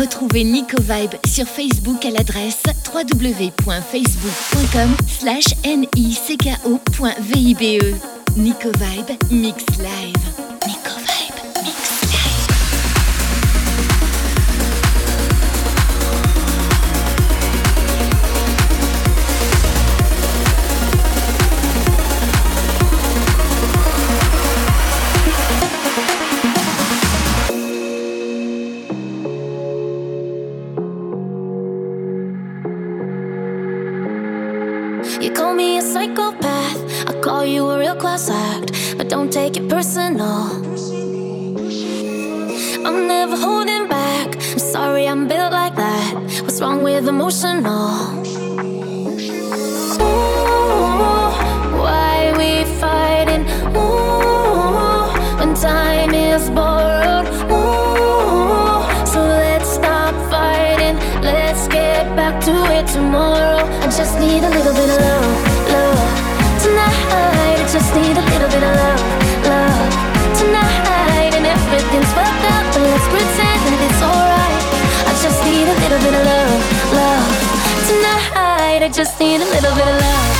Retrouvez Nico Vibe sur Facebook à l'adresse www.facebook.com slash nicko.vibe. Nico Vibe Mix Live. Personal. I'm never holding back. I'm sorry I'm built like that. What's wrong with emotional? Just need a little bit of love.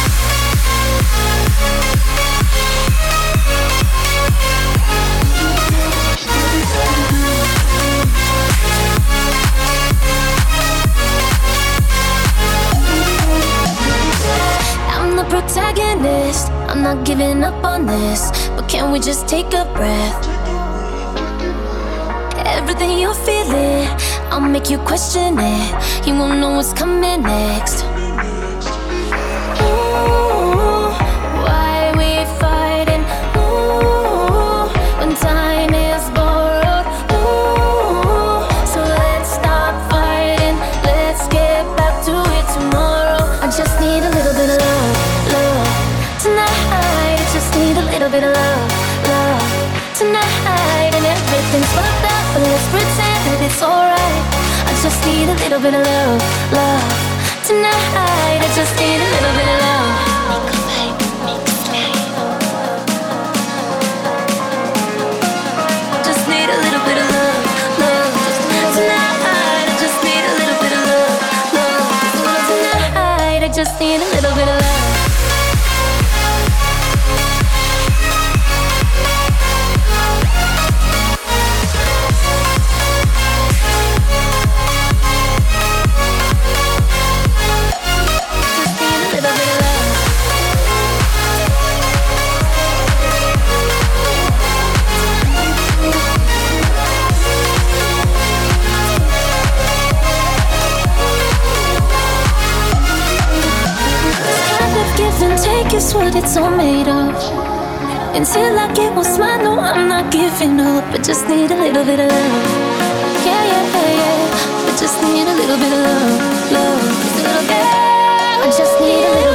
I'm the protagonist. I'm not giving up on this. But can we just take a breath? everything you're feeling. I'll make you question it. You won't know what's coming next. Need a little bit of love, love. Tonight, I just need a little bit of love. What it's all made of. Until I get what's mine, no, I'm not giving up. I just need a little bit of love. Yeah, yeah, yeah, yeah. I just need a little bit of love, love. Yeah, I just need a little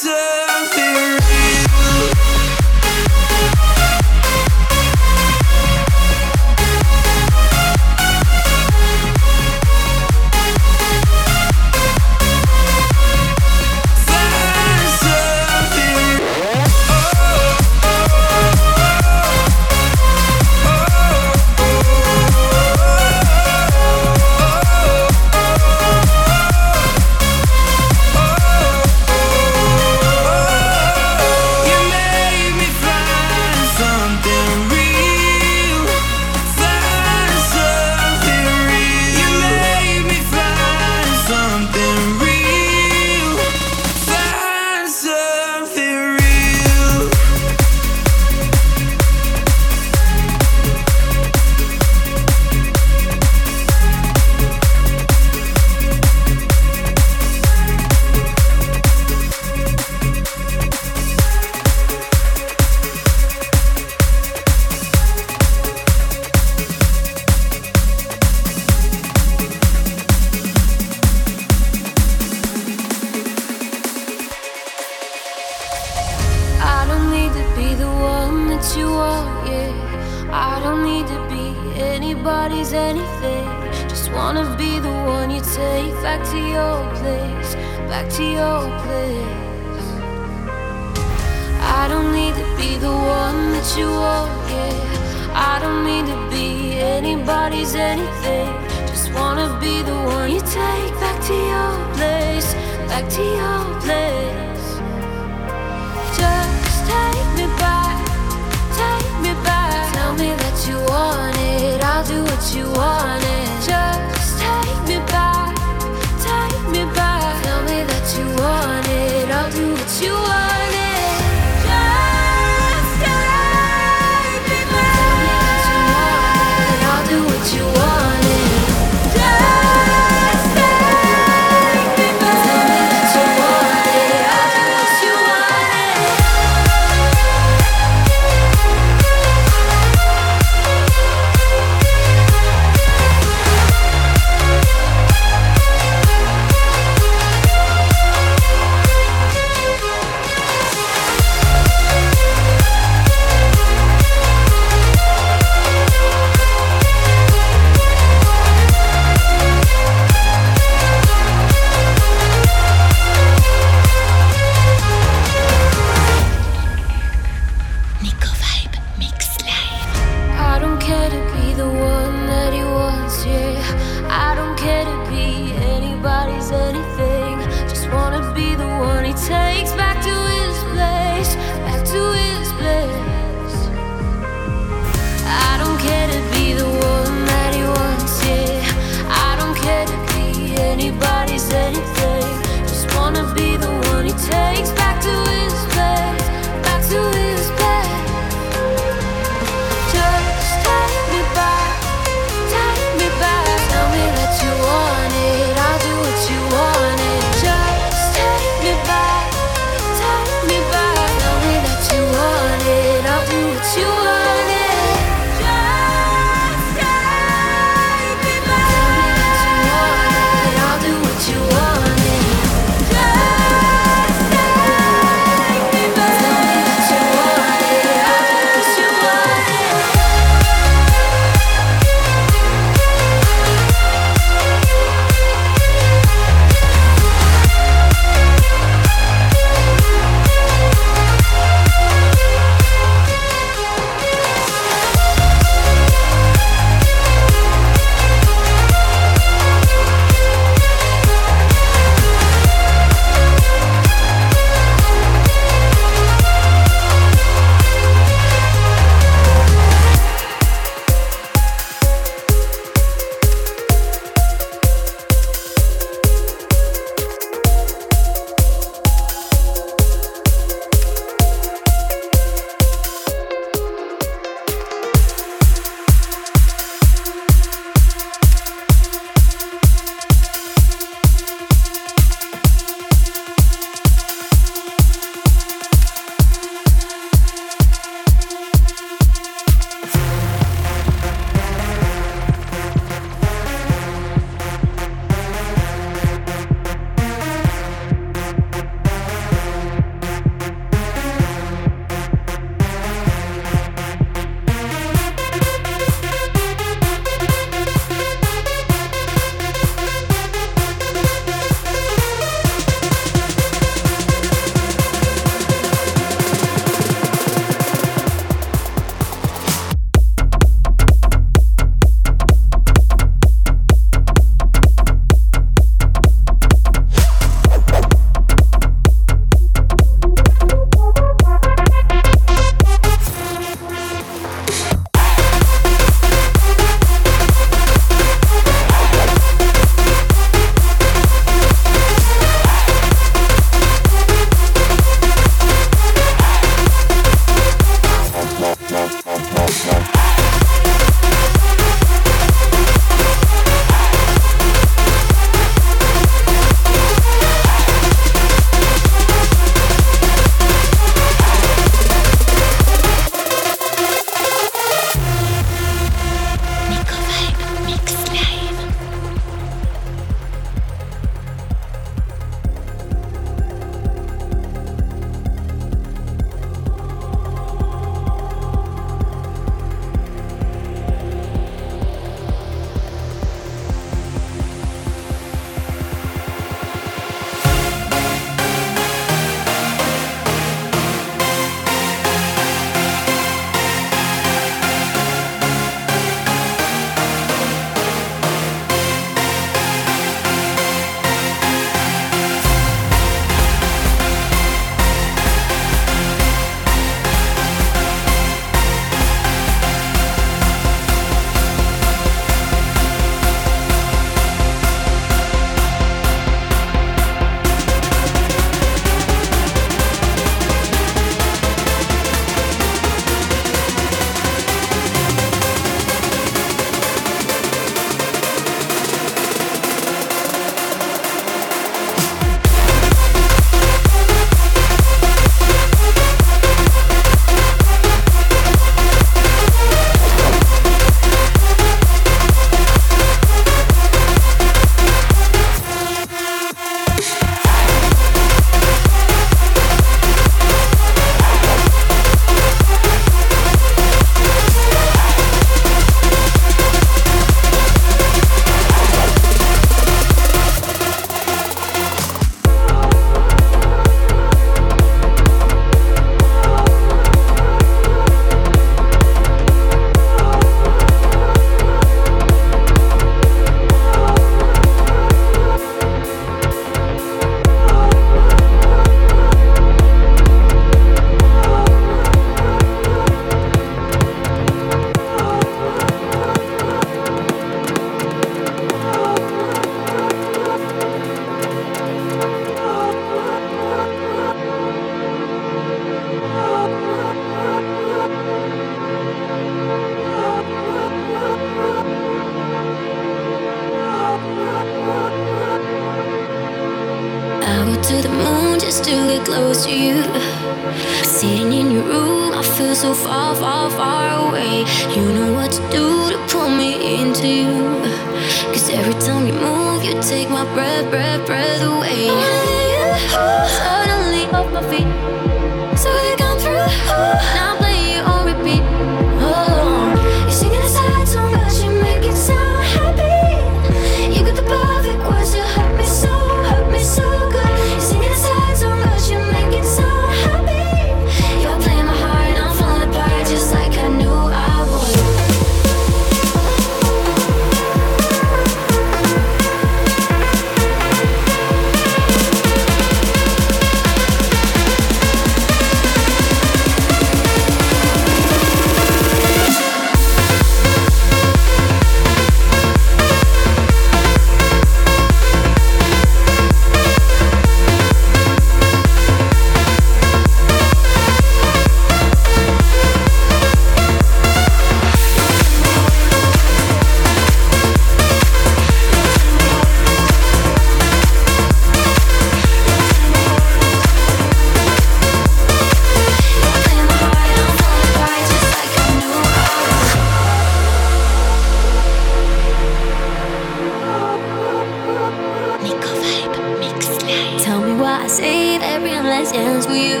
I save every last dance for you.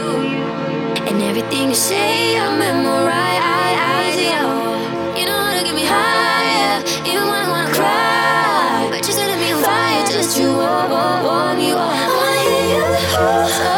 And everything you say, I memorize. Yo. You know how to get me higher, even when I wanna cry. But you're setting me on fire, just you, oh, oh, oh, you. I wanna hear you.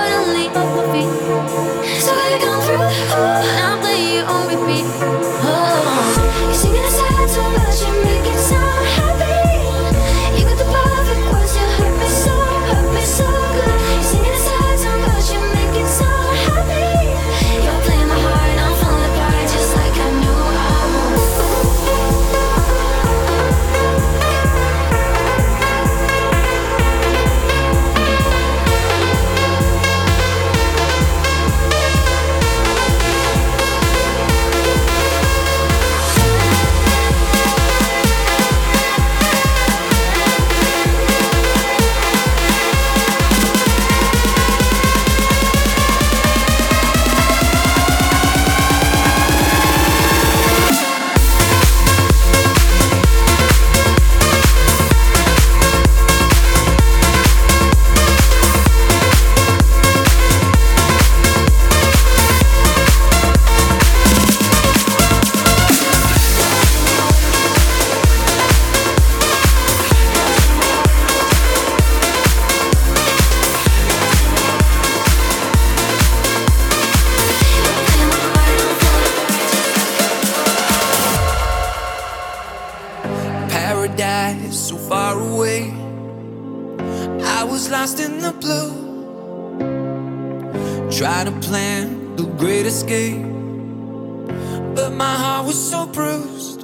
but my heart was so bruised.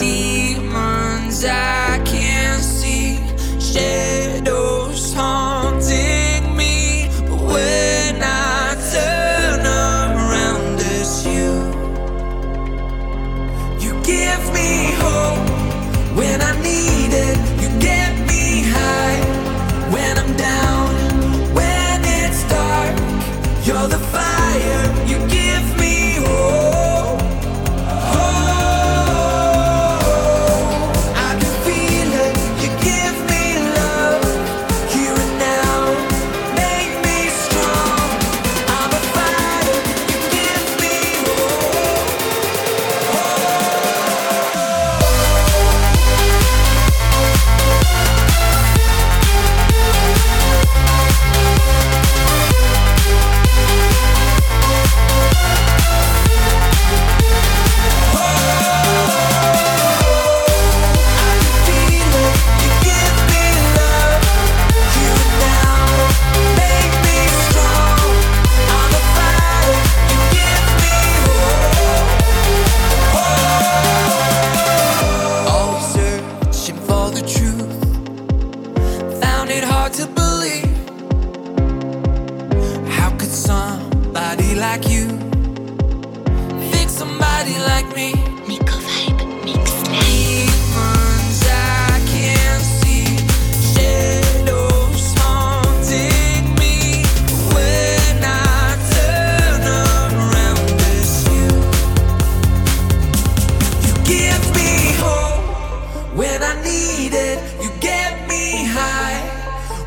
Demons I can't see. Shade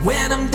when I'm done.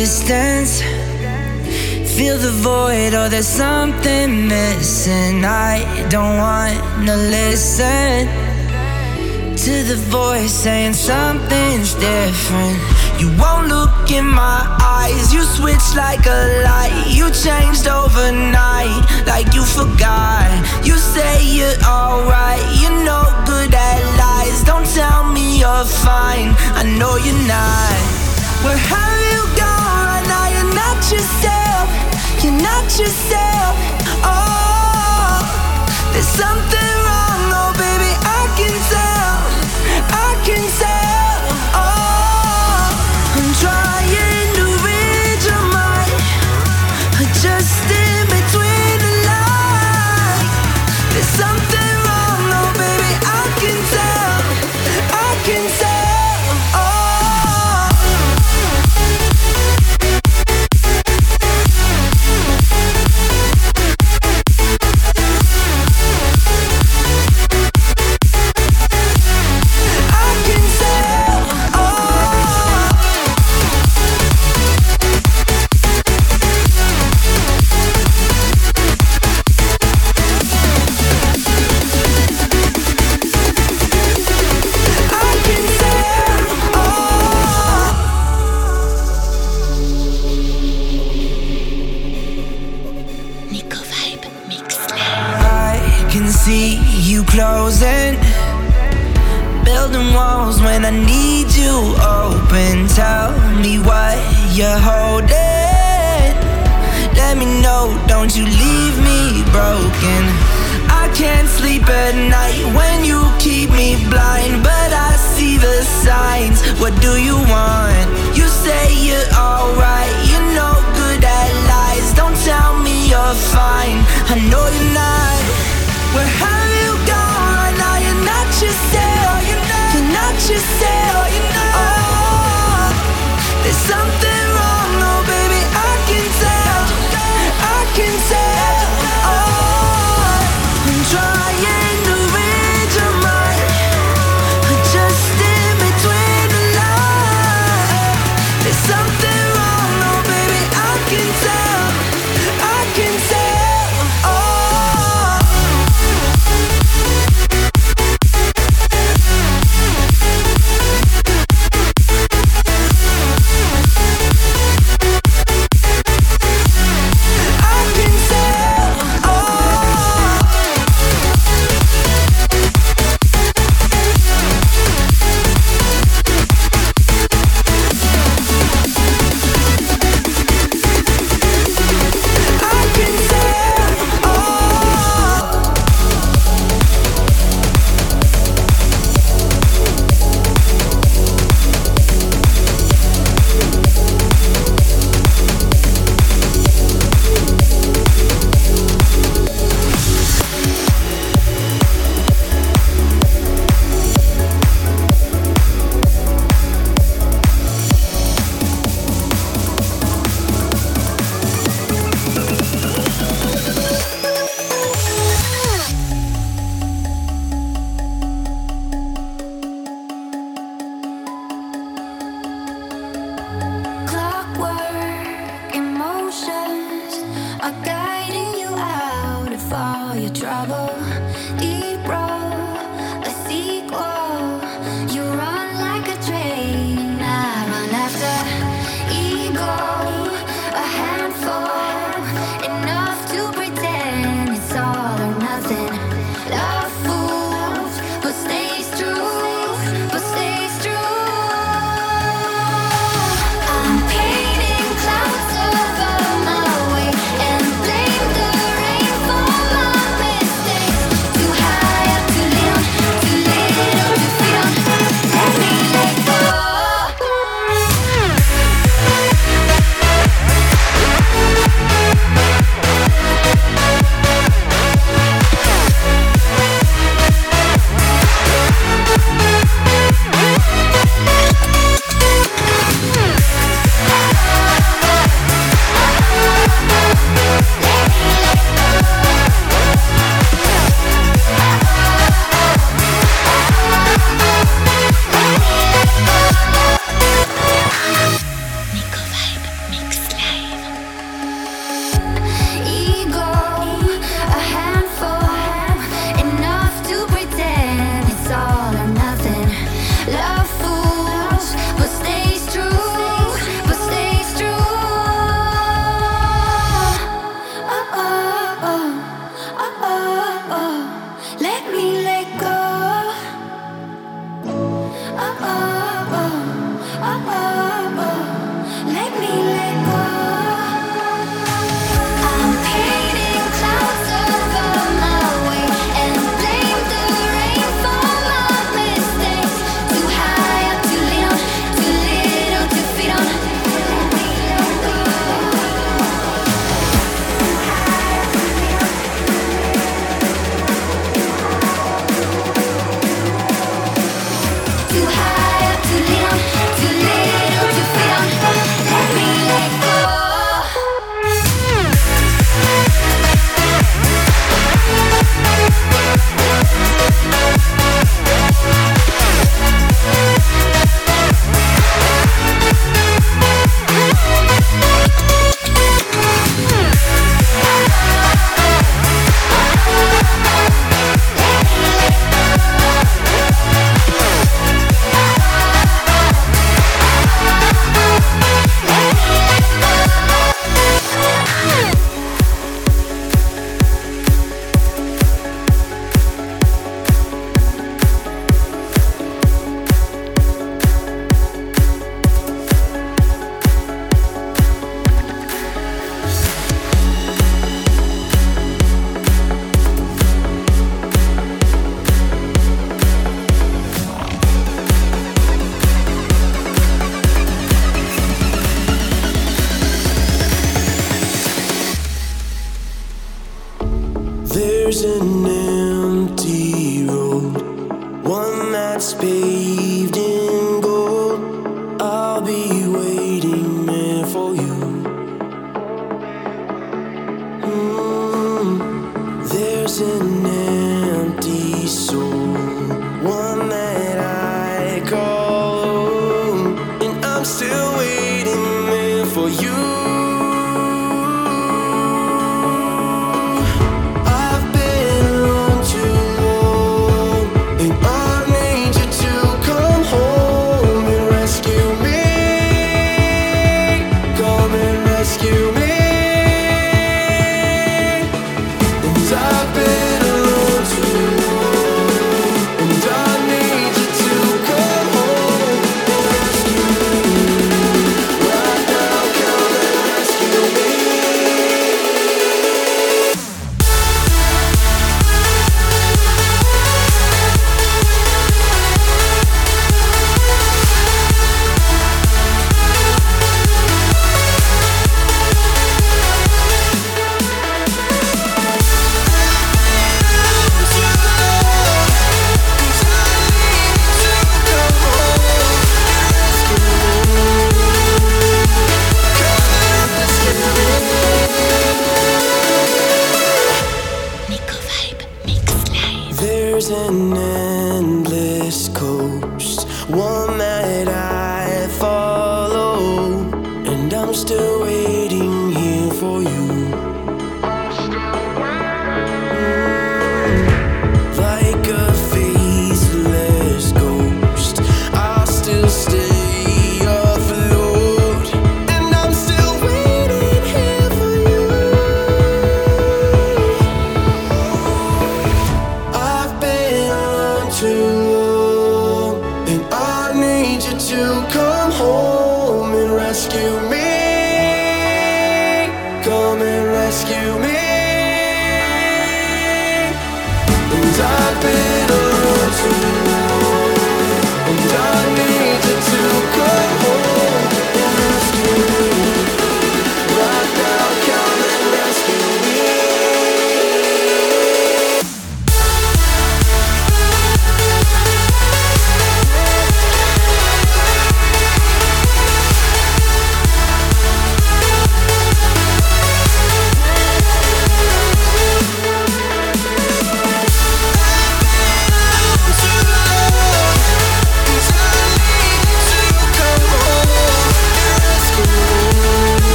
distance. Feel the void, or there's something missing. I don't wanna listen to the voice saying something's different. You won't look in my eyes, you switch like a light. You changed overnight, like you forgot. You say you're alright, you're no good at lies. Don't tell me you're fine, I know you're not. Where have you gone not yourself, you're not yourself. Oh, there's something wrong, I know you're not. Where have you gone now? You're not yourself, you're not yourself.